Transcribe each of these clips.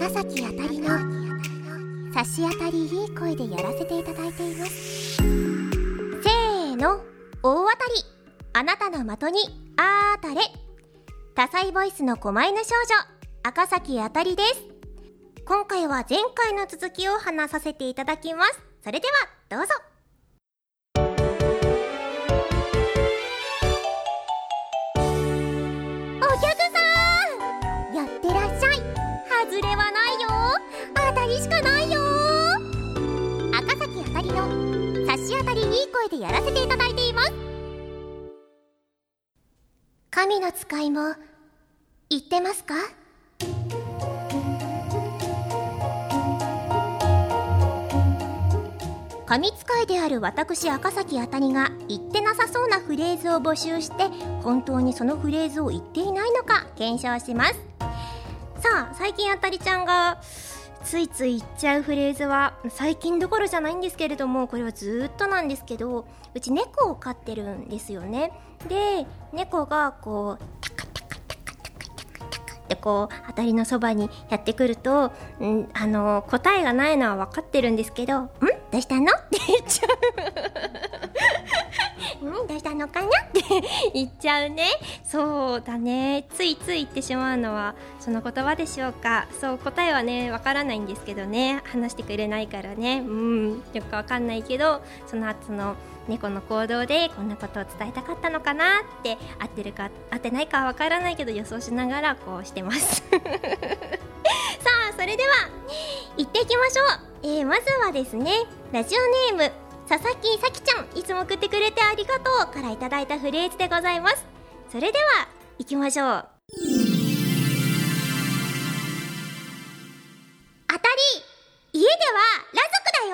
赤崎あたりの差し当たりいい声でやらせていただいています。せーの大当たりあなたの的にあーたれ。多彩ボイスの狛犬少女赤崎あたりです。今回は前回の続きを話させていただきます。それではどうぞ。でやらせていただいています。神の使いも言ってますか？神使いである私赤崎あたりが言ってなさそうなフレーズを募集して本当にそのフレーズを言っていないのか検証します。さあ最近あたりちゃんがついつい言っちゃうフレーズは最近どころじゃないんですけれどもこれはずっとなんですけどうち猫を飼ってるんですよねで猫がこうタカタカタカタカタカタカってこう当たりのそばにやってくるとんあの答えがないのは分かってるんですけど「んどうしたの?」って言っちゃううんどうしたのかなって 言っちゃうね。そうだね。ついつい言ってしまうのはその言葉でしょうか。そう答えはねわからないんですけどね。話してくれないからね。うん。よくわかんないけどその後の猫の行動でこんなことを伝えたかったのかなって合ってるか合ってないかはわからないけど予想しながらこうしてます。さあそれでは行っていきましょう、えー、まずはですねラジオネーム佐々木咲ちゃんいつも送ってくれてありがとうからいただいたフレーズでございます。それでは行きましょう。当たり家では裸族だ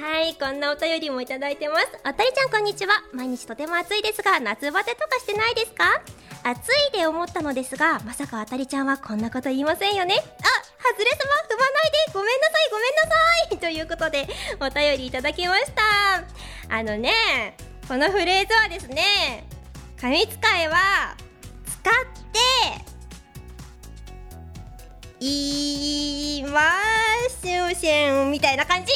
よ。はいこんなお便りもいただいてます。あたりちゃんこんにちは。毎日とても暑いですが夏バテとかしてないですか？暑いで思ったのですがまさかあたりちゃんはこんなこと言いませんよね。あ外れ様踏まないでごめんなさいごめんなさいということでお便りいただきました。あのねこのフレーズはですね紙使いは使っていましゅうせんみたいな感じ。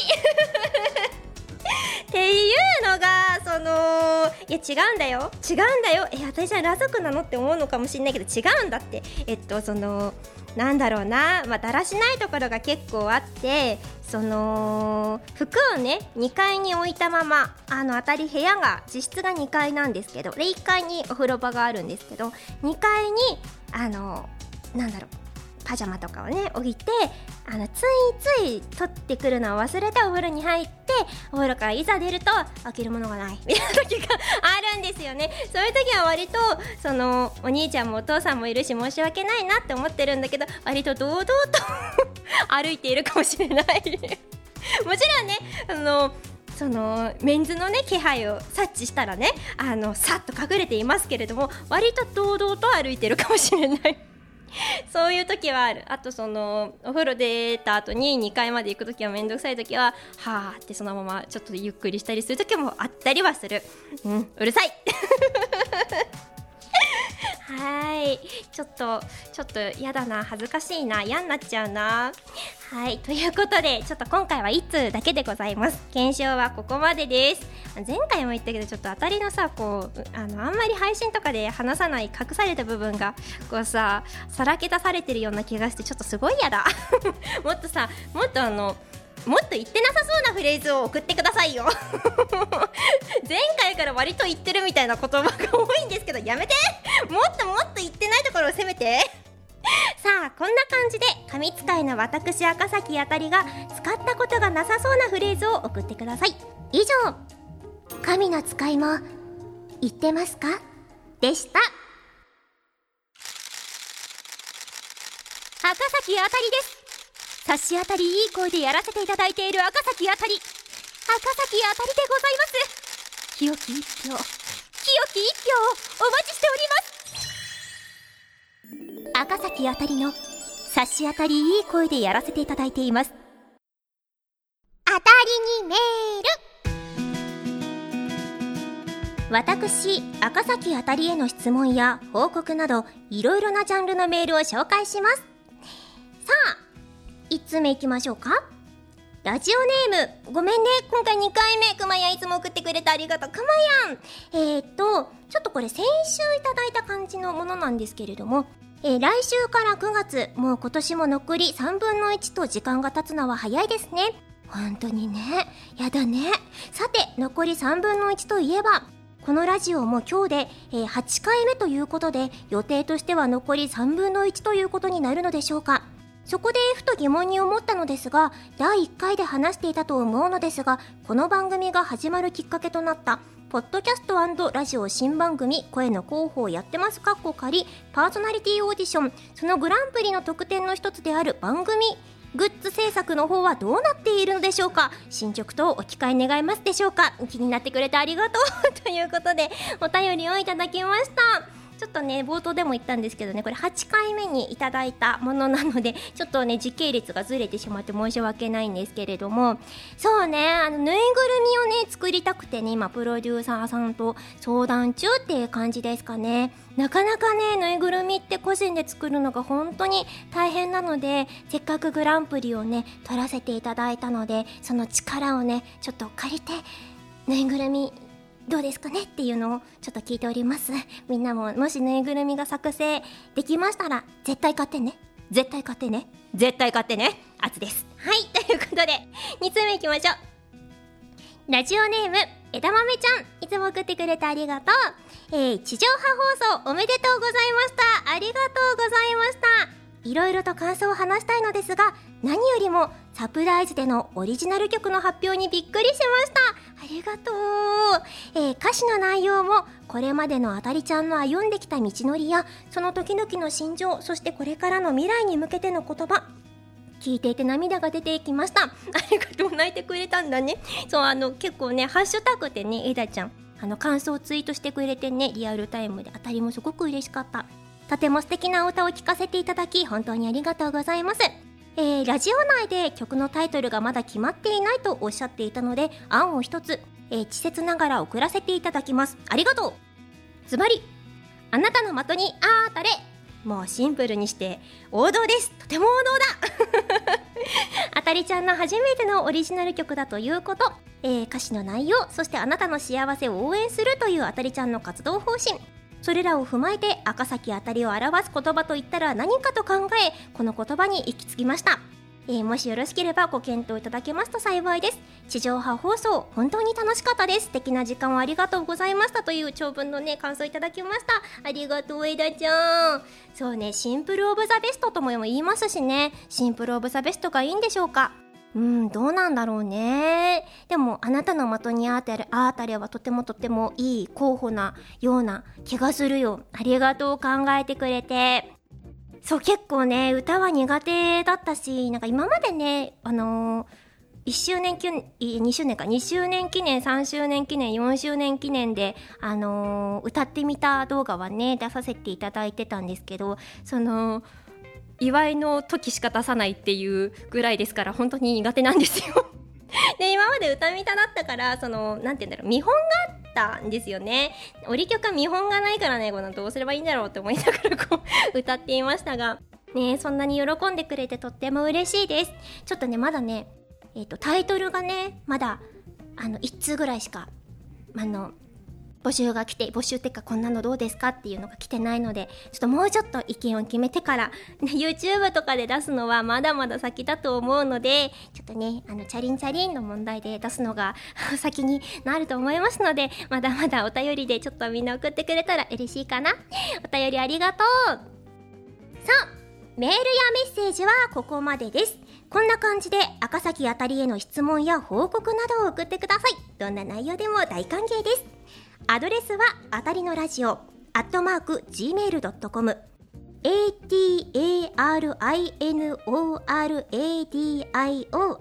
っていうのがそのいや違うんだよ。違うんだよ。え私は裸族なのって思うのかもしれないけど違うんだって。えっとそのなんだろうな、まあ、だらしないところが結構あってその服をね2階に置いたままあの当たり部屋が実質が2階なんですけどで1階にお風呂場があるんですけど2階にあのなんだろう。パジャマとかをね置いてあのついつい取ってくるのを忘れてお風呂に入ってお風呂からいざ出ると開けるものがない。みたいな時があるんですよね。そういう時は割とそのお兄ちゃんもお父さんもいるし申し訳ないなって思ってるんだけど割と堂々と 歩いているかもしれない。もちろんねあのそのメンズのね気配を察知したらねあのさっと隠れていますけれども割と堂々と歩いてるかもしれない。そういう時はある。あとそのお風呂出た後に2階まで行く時は面倒くさい時ははあってそのままちょっとゆっくりしたりする時もあったりはする。うん。うるさい。はい。ちょっとちょっと嫌だな恥ずかしいな嫌になっちゃうな。はい。ということでちょっと今回は1通だけでございます。検証はここまでです。前回も言ったけどちょっと当たりのさこうあのあんまり配信とかで話さない隠された部分がこうささらけ出されてるような気がしてちょっとすごい嫌だ。もっとさもっとあのもっと言ってなさそうなフレーズを送ってくださいよ。前回から割と言ってるみたいな言葉が多いんですけどやめて。もっともっと言ってないところを責めて。さあこんな感じで神使いの私赤崎あたりが使ったことがなさそうなフレーズを送ってください。以上。神の使いも言ってますか？でした。赤崎あたりです。差し当たりいい声でやらせていただいている赤崎あたり。赤崎あたりでございます。清き一票清き一票をお待ちしております。赤崎あたりの差し当たりいい声でやらせていただいています。当たりにメール。私赤崎あたりへの質問や報告などいろいろなジャンルのメールを紹介します。さあ1つ目いきましょうか。ラジオネームごめんね。今回2回目くまやんいつも送ってくれてありがとう。くまやん。えー、っとちょっとこれ先週いただいた感じのものなんですけれども。えー、来週から9月もう今年も残り3分の1と時間が経つのは早いですね。本当にね。やだね。さて残り3分の1といえばこのラジオも今日で、えー、8回目ということで予定としては残り3分の1ということになるのでしょうか。そこでふと疑問に思ったのですが第1回で話していたと思うのですがこの番組が始まるきっかけとなったポッドキャストラジオ新番組声の広報やってますかっこ仮パーソナリティオーディションそのグランプリの特典の一つである番組グッズ制作の方はどうなっているのでしょうか？進捗とお聞かえ願いますでしょうか？気になってくれてありがとう。ということでお便りをいただきました。ちょっとね冒頭でも言ったんですけどねこれ8回目にいただいたものなので ちょっとね時系列がずれてしまって申し訳ないんですけれどもそうねあのぬいぐるみをね作りたくてね今プロデューサーさんと相談中っていう感じですかね。なかなかねぬいぐるみって個人で作るのが本当に大変なのでせっかくグランプリをね取らせていただいたのでその力をねちょっと借りてぬいぐるみどうですかねっていうのをちょっと聞いております。みんなももしぬいぐるみが作成できましたら絶対買ってね。絶対買ってね。絶対買ってね。圧です。はい ということで2つ目いきましょう。ラジオネーム枝豆ちゃん。いつも送ってくれてありがとう。えー、地上波放送おめでとうございました。ありがとうございました。いろいろと感想を話したいのですが何よりもサプライズでのオリジナル曲の発表にびっくりしました。ありがとう、えー、歌詞の内容もこれまでのあたりちゃんの歩んできた道のりやその時々の心情そしてこれからの未来に向けての言葉聞いていて涙が出ていきました。ありがとう。泣いてくれたんだね。そうあの結構ねハッシュタグでねえだちゃんあの感想をツイートしてくれてねリアルタイムであたりもすごく嬉しかった。とても素敵な歌を聴かせていただき本当にありがとうございます。えー、ラジオ内で曲のタイトルがまだ決まっていないとおっしゃっていたので案を一つ、えー、稚拙ながら送らせていただきます。ありがとう。ズバリあなたの的にあーたれもうシンプルにして王道です。とても王道だ。あたりちゃんの初めてのオリジナル曲だということ、えー、歌詞の内容そしてあなたの幸せを応援するというあたりちゃんの活動方針。それらを踏まえて赤崎あたりを表す言葉といったら何かと考えこの言葉に行き着きました。えー、もしよろしければご検討いただけますと幸いです。地上波放送本当に楽しかったです。素敵な時間をありがとうございました。という長文のね感想いただきました。ありがとう枝ちゃん。そうねシンプルオブザベストとも言いますしね。シンプルオブザベストがいいんでしょうか。うん、どうなんだろうね。でも、あなたの的にあたれ、あたれはとてもとてもいい候補なような気がするよ。ありがとう考えてくれて。そう、結構ね、歌は苦手だったし、なんか今までね、あのー、1周年記念、2周年か、2周年記念、3周年記念、4周年記念で、あのー、歌ってみた動画はね、出させていただいてたんですけど、その、祝いの時しか出さないっていうぐらいですから本当に苦手なんですよ。で今まで歌みただったからそのなんて言うんだろう見本があったんですよね。折り曲は見本がないからねこのどうすればいいんだろうって思いながらこう歌っていましたが。ねそんなに喜んでくれてとっても嬉しいです。ちょっとねまだねえっ、ー、とタイトルがねまだあの1通ぐらいしかあの募集が来て募集ってかこんなのどうですかっていうのが来てないのでちょっともうちょっと意見を決めてから、ね、YouTube とかで出すのはまだまだ先だと思うのでちょっとねあのチャリンチャリンの問題で出すのが 先になると思いますのでまだまだお便りでちょっとみんな送ってくれたら嬉しいかな。お便りありがとう。さあメールやメッセージはここまでです。こんな感じで赤崎あたりへの質問や報告などを送ってください。どんな内容でも大歓迎です。アドレスはあたりのラジオアットマーク gmail.com atarinoradio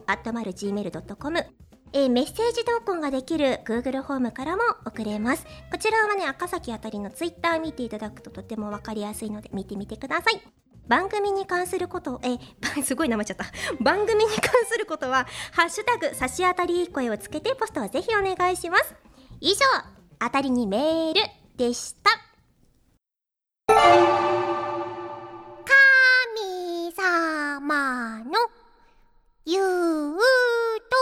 アットマル gmail.com えー、メッセージ投稿ができる Google ホームからも送れます。こちらはね、赤崎あたりの Twitter 見ていただくととてもわかりやすいので見てみてください。番組に関すること、え、すごいなめちゃった。番組に関することは、ハッシュタグ、差し当たりいい声をつけてポストはぜひお願いします。以上、当たりにメールでした。神様の言う通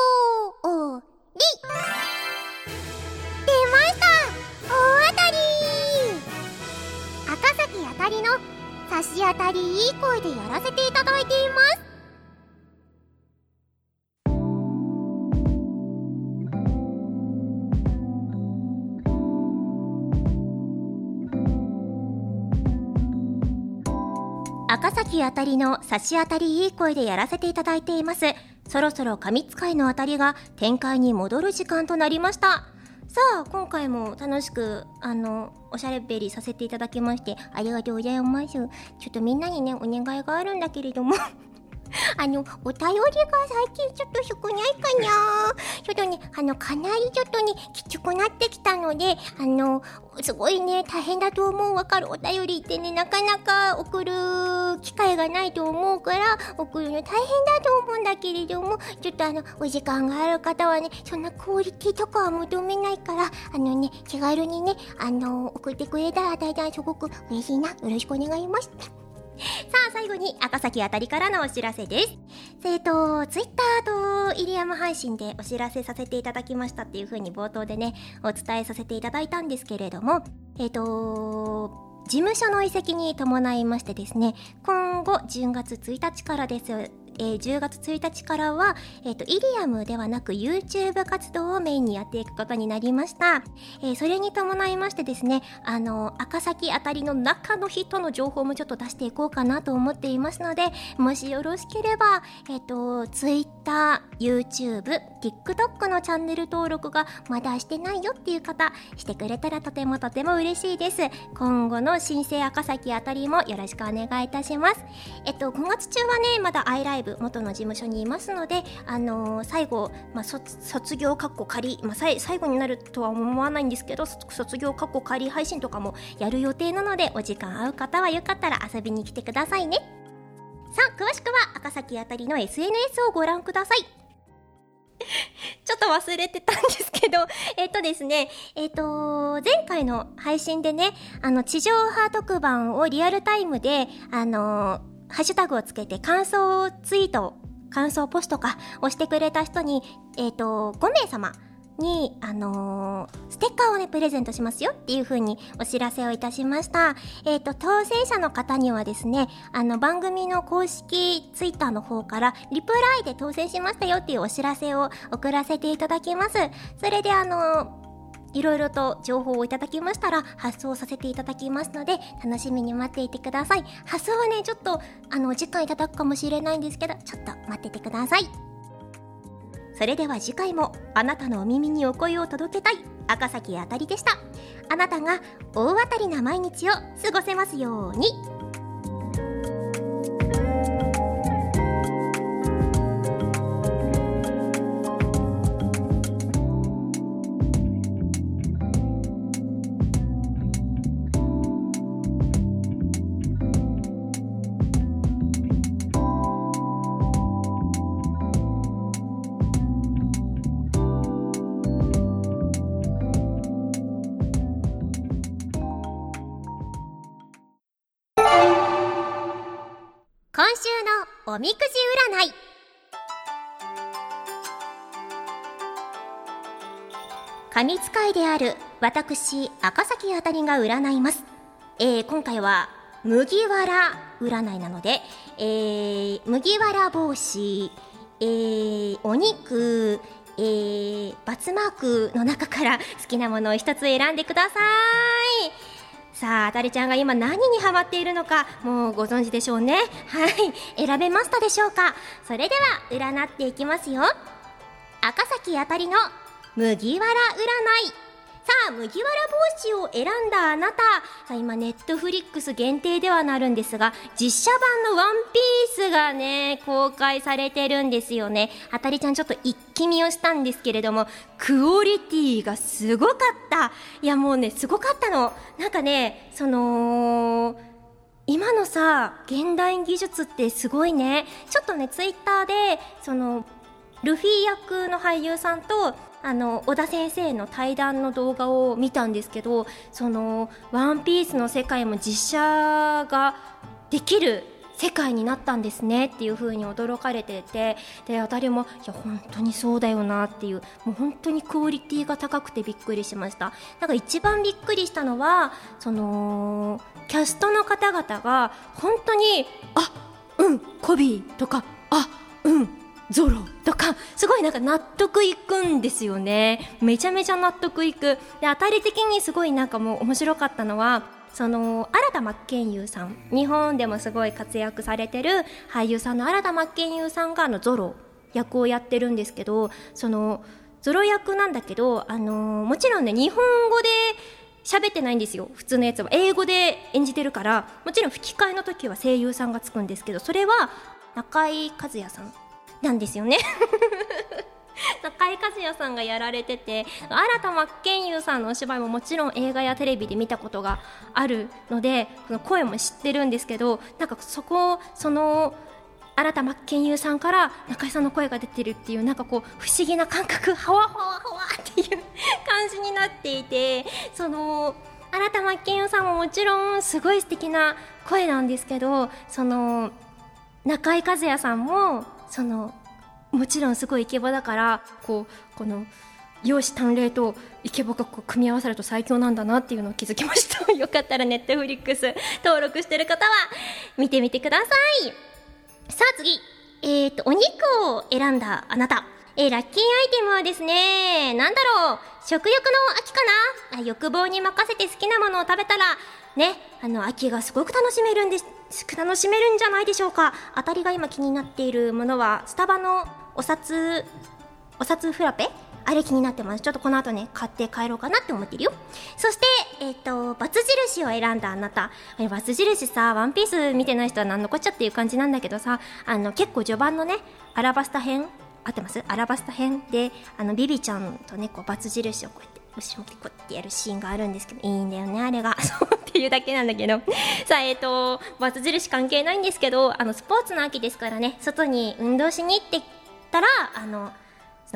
り。出ました。大当たり。赤崎あたりの差し当たりいい声でやらせていただいています。赤崎あたりの差し当たりいい声でやらせていただいています。そろそろ神使いのあたりが展開に戻る時間となりました。さあ今回も楽しくあのおしゃれべりさせていただきましてありがとうございます。ちょっとみんなにねお願いがあるんだけれども。あの、お便りが最近ちょっと少ないかな ちょっとね、あの、かなりちょっとね、きつくなってきたので、あの、すごいね、大変だと思うわかるお便りってね、なかなか送る機会がないと思うから、送るの大変だと思うんだけれども、ちょっとあの、お時間がある方はね、そんなクオリティとかは求めないから、あのね、気軽にね、あの、送ってくれたら大体すごく嬉しいな。よろしくお願いします。さあ、最後に赤崎あたりからのお知らせです。えっ、ー、と、ツイッターとイリアム配信でお知らせさせていただきましたっていう風に冒頭でね、お伝えさせていただいたんですけれども、えっ、ー、と、事務所の移籍に伴いましてですね、今後10月1日からですえー、10月1日からは、えっ、ー、と、イリアムではなく YouTube 活動をメインにやっていくことになりました。えー、それに伴いましてですね、あの、赤崎あたりの中の人の情報もちょっと出していこうかなと思っていますので、もしよろしければ、えっ、と、Twitter、YouTube、TikTok のチャンネル登録がまだしてないよっていう方、してくれたらとてもとても嬉しいです。今後の新生赤崎あたりもよろしくお願いいたします。えっと、5月中はね、まだアイライブブ元の事務所にいますので、あのー、最後、まあ、卒業かっこ仮、まあ、最後になるとは思わないんですけど卒業かっこ仮配信とかもやる予定なのでお時間合う方はよかったら遊びに来てくださいね。さあ詳しくは赤崎あたりの SNS をご覧ください。ちょっと忘れてたんですけど、えっ、とですね、えっ、と、前回の配信でね、あの、地上波特番をリアルタイムで、あのーハッシュタグをつけて感想ツイート、感想ポストかをしてくれた人に、えっ、ー、と、5名様に、あのー、ステッカーをね、プレゼントしますよっていう風にお知らせをいたしました。えっ、ー、と、当選者の方にはですね、あの、番組の公式ツイッターの方から、リプライで当選しましたよっていうお知らせを送らせていただきます。それで、あのいろいろと情報をいただきましたら発送させていただきますので楽しみに待っていてください。発送はねちょっとあの時間いただくかもしれないんですけどちょっと待っててください。それでは次回もあなたのお耳にお声を届けたい赤崎あたりでした。あなたが大当たりな毎日を過ごせますように。おみくじ占い。神使いである私赤崎あたりが占います、えー、今回は麦わら占いなので、えー、麦わら帽子、えー、お肉、えー、バツマークの中から好きなものを一つ選んでください。さあ、あたりちゃんが今何にハマっているのか、もうご存知でしょうね。はい。選べましたでしょうかそれでは、占っていきますよ。赤崎あたりの麦わら占い。さあ、麦わら帽子を選んだあなた。さあ、今、ネットフリックス限定ではなるんですが、実写版のワンピースがね、公開されてるんですよね。あたりちゃんちょっと一気見をしたんですけれども、クオリティがすごかった。いや、もうね、すごかったの。なんかね、その、今のさ、現代技術ってすごいね。ちょっとね、ツイッターで、その、ルフィ役の俳優さんとあの小田先生の対談の動画を見たんですけどその「ワンピースの世界も実写ができる世界になったんですねっていう風に驚かれててであたりもいや本当にそうだよなっていうもう本当にクオリティが高くてびっくりしました。なんか一番びっくりしたのはそのキャストの方々が本当にあうんコビーとかあうんゾロとかすごいなんか納得いくんですよね。めちゃめちゃ納得いく。で当たり的にすごいなんかもう面白かったのはその新田真剣佑さん。日本でもすごい活躍されてる俳優さんの新田真剣佑さんがあのゾロ役をやってるんですけどそのゾロ役なんだけど、あの、もちろんね日本語で喋ってないんですよ。普通のやつは英語で演じてるからもちろん吹き替えの時は声優さんがつくんですけどそれは中井和也さん。なんですよね。中井和也さんがやられてて新田真剣佑さんのお芝居ももちろん映画やテレビで見たことがあるのでその声も知ってるんですけどなんかそこその新田真剣佑さんから中井さんの声が出てるっていうなんかこう不思議な感覚ハワハワハワっていう感じになっていてその新田真剣佑さんももちろんすごい素敵な声なんですけどその中井和也さんもそのもちろんすごいイケボだからこうこの容姿端麗とイケボがこう組み合わさると最強なんだなっていうのを気づきました。よかったらネットフリックス登録してる方は見てみてください。さあ次。えっ、とお肉を選んだあなた。えー、ラッキーアイテムはですね、なんだろう、食欲の秋かな。あ欲望に任せて好きなものを食べたら、ね、あの、秋がすごく楽しめるんです、楽しめるんじゃないでしょうか。当たりが今気になっているものは、スタバのお札お札フラペ？あれ気になってます。ちょっとこの後ね買って帰ろうかなって思ってるよ。そしてえっ、ー、とバツ印を選んだあなた。バツ印さワンピース見てない人は何のこっちゃっていう感じなんだけどさ。あの結構序盤のねアラバスタ編合ってます？アラバスタ編であのビビちゃんとねこうバツ印をこうやって後ろ向きこうやってやるシーンがあるんですけどいいんだよねあれが。っていうだけなんだけど。さあえっ、ー、とバツ印関係ないんですけどあのスポーツの秋ですからね外に運動しに行ってたらあの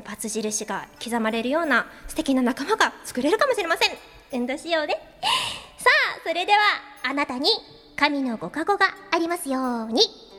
バツ印が刻まれるような素敵な仲間が作れるかもしれません。運動しようね。さあそれではあなたに神のご加護がありますように。